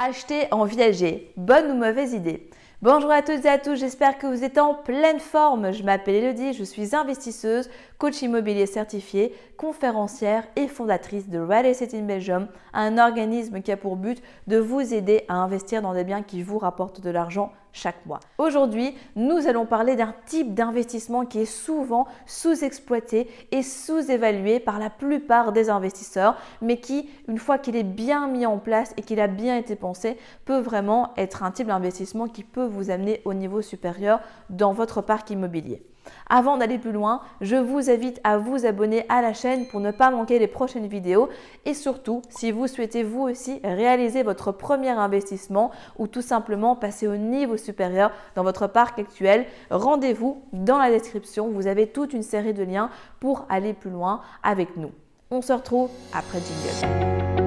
Acheter en viager, bonne ou mauvaise idée? Bonjour à toutes et à tous, j'espère que vous êtes en pleine forme. Je m'appelle Elodie, je suis investisseuse, coach immobilier certifié, conférencière et fondatrice de Real Estate in Belgium, un organisme qui a pour but de vous aider à investir dans des biens qui vous rapportent de l'argent Aujourd'hui, nous allons parler d'un type d'investissement qui est souvent sous-exploité et sous-évalué par la plupart des investisseurs, mais qui, une fois qu'il est bien mis en place et qu'il a bien été pensé, peut vraiment être un type d'investissement qui peut vous amener au niveau supérieur dans votre parc immobilier. Avant d'aller plus loin, je vous invite à vous abonner à la chaîne pour ne pas manquer les prochaines vidéos et surtout, si vous souhaitez vous aussi réaliser votre premier investissement ou tout simplement passer au niveau supérieur dans votre parc actuel, rendez-vous dans la description. Vous avez toute une série de liens pour aller plus loin avec nous. On se retrouve après Jingle.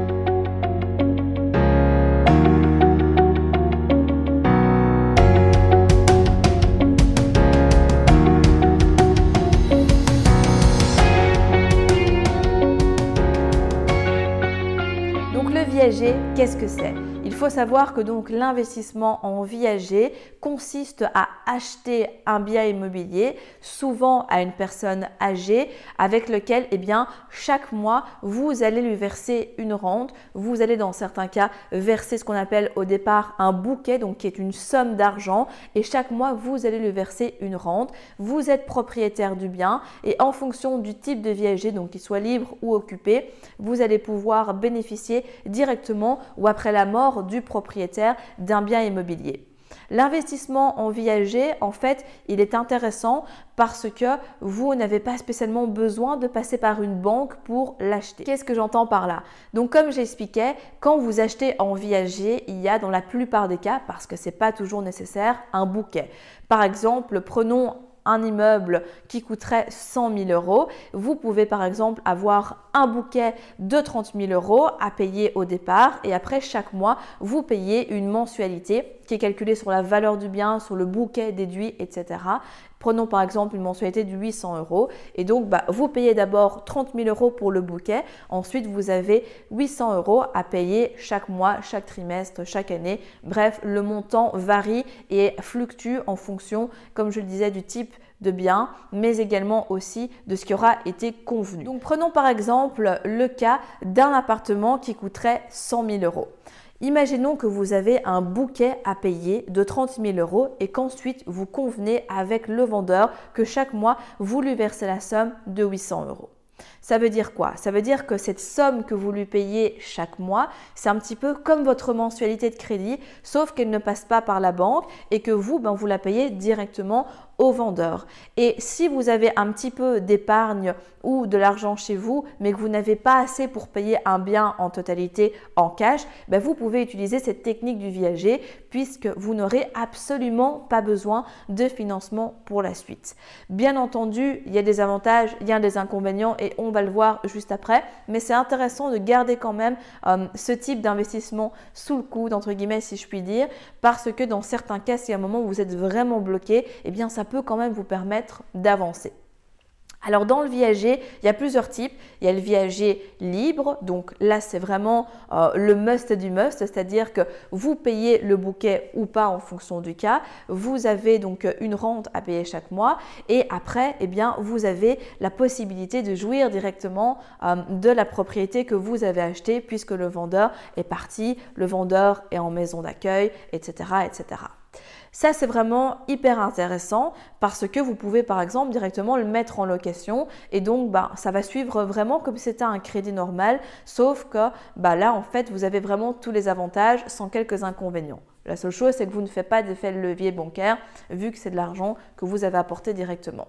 Qu'est-ce que c'est? Faut savoir que donc l'investissement en viager consiste à acheter un bien immobilier, souvent à une personne âgée, avec lequel, eh bien, chaque mois, vous allez lui verser une rente. Vous allez, dans certains cas, verser ce qu'on appelle au départ un bouquet, donc qui est une somme d'argent, et chaque mois, vous allez lui verser une rente. Vous êtes propriétaire du bien, et en fonction du type de viager, donc qu'il soit libre ou occupé, vous allez pouvoir bénéficier directement ou après la mort du propriétaire d'un bien immobilier. L'investissement en viager, en fait, il est intéressant parce que vous n'avez pas spécialement besoin de passer par une banque pour l'acheter. Qu'est-ce que j'entends par là? Donc, comme j'expliquais, quand vous achetez en viager, il y a dans la plupart des cas, parce que ce n'est pas toujours nécessaire, un bouquet. Par exemple, prenons un immeuble qui coûterait 100 000 euros, vous pouvez par exemple avoir un bouquet de 30 000 euros à payer au départ et après chaque mois, vous payez une mensualité qui est calculée sur la valeur du bien, sur le bouquet déduit, etc. Prenons par exemple une mensualité de 800 euros et donc bah, vous payez d'abord 30 000 euros pour le bouquet, ensuite vous avez 800 euros à payer chaque mois, chaque trimestre, chaque année. Bref, le montant varie et fluctue en fonction, comme je le disais, du type de bien, mais également aussi de ce qui aura été convenu. Donc prenons par exemple le cas d'un appartement qui coûterait 100 000 euros. Imaginons que vous avez un bouquet à payer de 30 000 euros et qu'ensuite vous convenez avec le vendeur que chaque mois vous lui versez la somme de 800 euros. Ça veut dire quoi? Ça veut dire que cette somme que vous lui payez chaque mois, c'est un petit peu comme votre mensualité de crédit, sauf qu'elle ne passe pas par la banque et que vous, ben, vous la payez directement au vendeur. Et si vous avez un petit peu d'épargne ou de l'argent chez vous, mais que vous n'avez pas assez pour payer un bien en totalité en cash, ben vous pouvez utiliser cette technique du viager puisque vous n'aurez absolument pas besoin de financement pour la suite. Bien entendu, il y a des avantages, il y a des inconvénients et on va le voir juste après, mais c'est intéressant de garder quand même euh, ce type d'investissement sous le coude, entre guillemets, si je puis dire, parce que dans certains cas, si à un moment où vous êtes vraiment bloqué, eh bien ça peut quand même vous permettre d'avancer. Alors dans le viager, il y a plusieurs types. Il y a le viager libre, donc là c'est vraiment euh, le must du must, c'est-à-dire que vous payez le bouquet ou pas en fonction du cas. Vous avez donc une rente à payer chaque mois et après, eh bien, vous avez la possibilité de jouir directement euh, de la propriété que vous avez achetée puisque le vendeur est parti, le vendeur est en maison d'accueil, etc., etc. Ça, c'est vraiment hyper intéressant parce que vous pouvez par exemple directement le mettre en location et donc bah, ça va suivre vraiment comme si c'était un crédit normal, sauf que bah, là, en fait, vous avez vraiment tous les avantages sans quelques inconvénients. La seule chose, c'est que vous ne faites pas d'effet de levier bancaire vu que c'est de l'argent que vous avez apporté directement.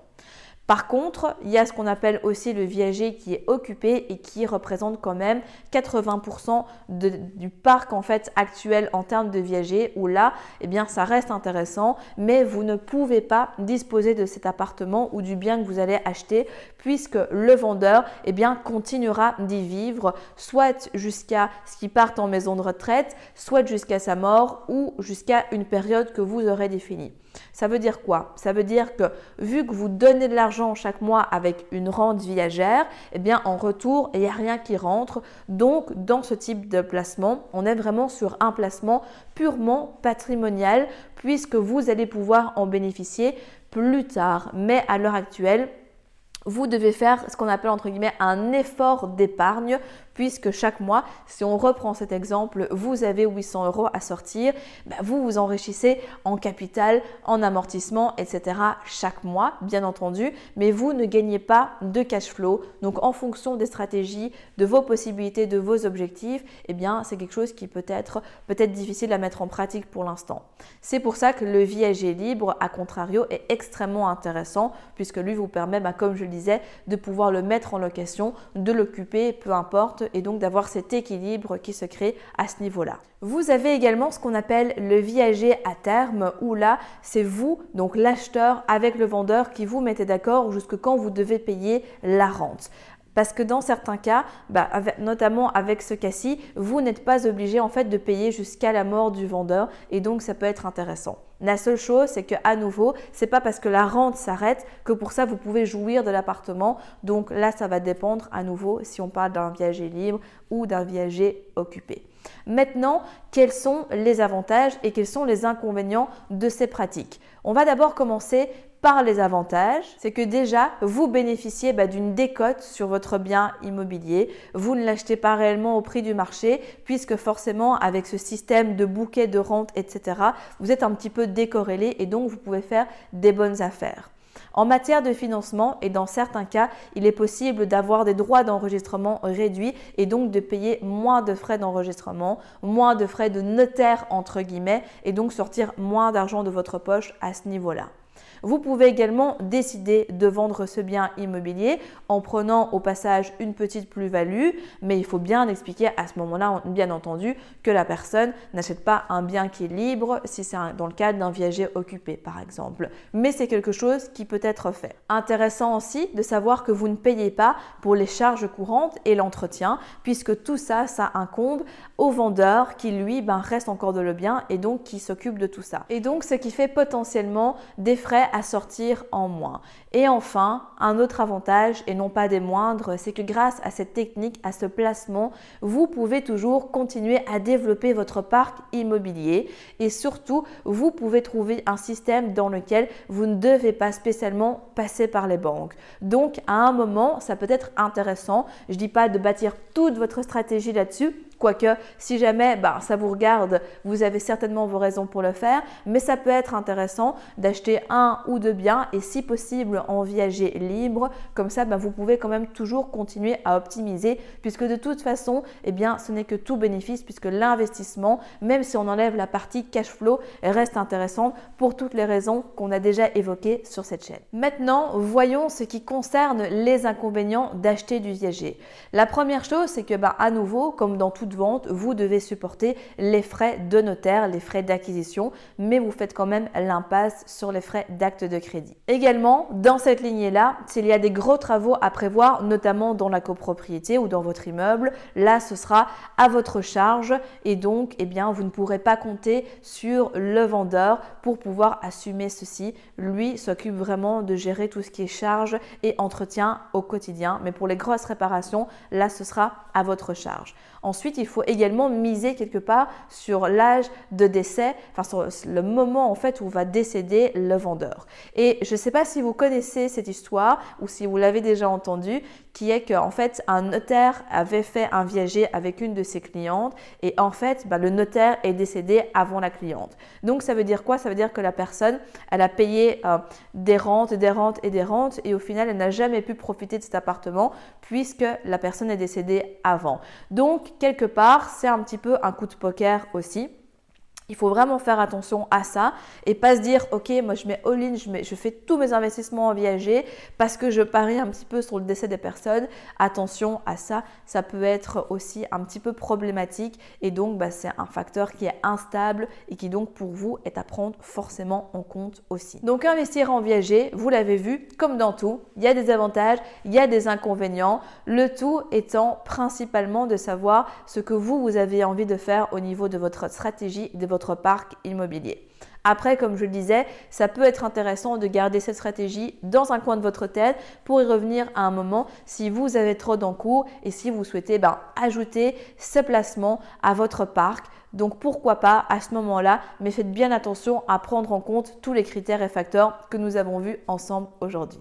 Par contre, il y a ce qu'on appelle aussi le viager qui est occupé et qui représente quand même 80% du parc en fait actuel en termes de viager où là, eh bien, ça reste intéressant, mais vous ne pouvez pas disposer de cet appartement ou du bien que vous allez acheter puisque le vendeur, eh bien, continuera d'y vivre soit jusqu'à ce qu'il parte en maison de retraite, soit jusqu'à sa mort ou jusqu'à une période que vous aurez définie. Ça veut dire quoi? Ça veut dire que vu que vous donnez de l'argent chaque mois avec une rente viagère, eh bien en retour, il n'y a rien qui rentre. Donc dans ce type de placement, on est vraiment sur un placement purement patrimonial puisque vous allez pouvoir en bénéficier plus tard. Mais à l'heure actuelle, vous devez faire ce qu'on appelle entre guillemets un effort d'épargne puisque chaque mois, si on reprend cet exemple, vous avez 800 euros à sortir, bah, vous vous enrichissez en capital, en amortissement, etc. chaque mois, bien entendu, mais vous ne gagnez pas de cash flow. Donc en fonction des stratégies, de vos possibilités, de vos objectifs, eh bien c'est quelque chose qui peut être peut-être difficile à mettre en pratique pour l'instant. C'est pour ça que le viager libre, à contrario, est extrêmement intéressant puisque lui vous permet, bah, comme je le disais, de pouvoir le mettre en location, de l'occuper, peu importe, et donc d'avoir cet équilibre qui se crée à ce niveau-là. Vous avez également ce qu'on appelle le viager à terme, où là, c'est vous, donc l'acheteur, avec le vendeur, qui vous mettez d'accord jusque quand vous devez payer la rente. Parce que dans certains cas, bah, notamment avec ce cas-ci, vous n'êtes pas obligé en fait de payer jusqu'à la mort du vendeur et donc ça peut être intéressant. La seule chose, c'est que à nouveau, c'est pas parce que la rente s'arrête que pour ça vous pouvez jouir de l'appartement. Donc là, ça va dépendre à nouveau si on parle d'un viager libre ou d'un viager occupé. Maintenant, quels sont les avantages et quels sont les inconvénients de ces pratiques? On va d'abord commencer par les avantages, c'est que déjà, vous bénéficiez bah, d'une décote sur votre bien immobilier. Vous ne l'achetez pas réellement au prix du marché, puisque forcément, avec ce système de bouquet de rente, etc., vous êtes un petit peu décorrélé et donc vous pouvez faire des bonnes affaires. En matière de financement, et dans certains cas, il est possible d'avoir des droits d'enregistrement réduits et donc de payer moins de frais d'enregistrement, moins de frais de notaire entre guillemets, et donc sortir moins d'argent de votre poche à ce niveau-là. Vous pouvez également décider de vendre ce bien immobilier en prenant au passage une petite plus-value, mais il faut bien expliquer à ce moment-là, bien entendu, que la personne n'achète pas un bien qui est libre si c'est dans le cadre d'un viager occupé, par exemple. Mais c'est quelque chose qui peut être fait. Intéressant aussi de savoir que vous ne payez pas pour les charges courantes et l'entretien, puisque tout ça, ça incombe au vendeur qui, lui, ben, reste encore de le bien et donc qui s'occupe de tout ça. Et donc, ce qui fait potentiellement des frais à sortir en moins. Et enfin, un autre avantage, et non pas des moindres, c'est que grâce à cette technique, à ce placement, vous pouvez toujours continuer à développer votre parc immobilier et surtout, vous pouvez trouver un système dans lequel vous ne devez pas spécialement passer par les banques. Donc, à un moment, ça peut être intéressant. Je ne dis pas de bâtir toute votre stratégie là-dessus, Quoique, si jamais bah, ça vous regarde, vous avez certainement vos raisons pour le faire, mais ça peut être intéressant d'acheter un ou deux biens et si possible en viager libre. Comme ça, bah, vous pouvez quand même toujours continuer à optimiser puisque de toute façon, eh bien, ce n'est que tout bénéfice puisque l'investissement, même si on enlève la partie cash flow, reste intéressant pour toutes les raisons qu'on a déjà évoquées sur cette chaîne. Maintenant, voyons ce qui concerne les inconvénients d'acheter du viager. La première chose, c'est que bah, à nouveau, comme dans vente, vous devez supporter les frais de notaire, les frais d'acquisition, mais vous faites quand même l'impasse sur les frais d'acte de crédit. Également, dans cette lignée-là, s'il y a des gros travaux à prévoir, notamment dans la copropriété ou dans votre immeuble, là, ce sera à votre charge et donc, eh bien, vous ne pourrez pas compter sur le vendeur pour pouvoir assumer ceci. Lui s'occupe vraiment de gérer tout ce qui est charge et entretien au quotidien, mais pour les grosses réparations, là, ce sera à votre charge. Ensuite, il faut également miser quelque part sur l'âge de décès, enfin sur le moment en fait où va décéder le vendeur. Et je ne sais pas si vous connaissez cette histoire ou si vous l'avez déjà entendue, qui est qu'en fait un notaire avait fait un viager avec une de ses clientes et en fait bah, le notaire est décédé avant la cliente. Donc ça veut dire quoi? Ça veut dire que la personne, elle a payé euh, des rentes, des rentes et des rentes et au final elle n'a jamais pu profiter de cet appartement puisque la personne est décédée avant. Donc quelque part c'est un petit peu un coup de poker aussi. Il faut vraiment faire attention à ça et pas se dire ok moi je mets all-in, je, je fais tous mes investissements en viager parce que je parie un petit peu sur le décès des personnes. Attention à ça, ça peut être aussi un petit peu problématique et donc bah, c'est un facteur qui est instable et qui donc pour vous est à prendre forcément en compte aussi. Donc investir en viager, vous l'avez vu, comme dans tout, il y a des avantages, il y a des inconvénients, le tout étant principalement de savoir ce que vous, vous avez envie de faire au niveau de votre stratégie, de votre parc immobilier. Après, comme je le disais, ça peut être intéressant de garder cette stratégie dans un coin de votre tête pour y revenir à un moment si vous avez trop d'encours et si vous souhaitez ben, ajouter ce placement à votre parc. Donc pourquoi pas à ce moment-là, mais faites bien attention à prendre en compte tous les critères et facteurs que nous avons vus ensemble aujourd'hui.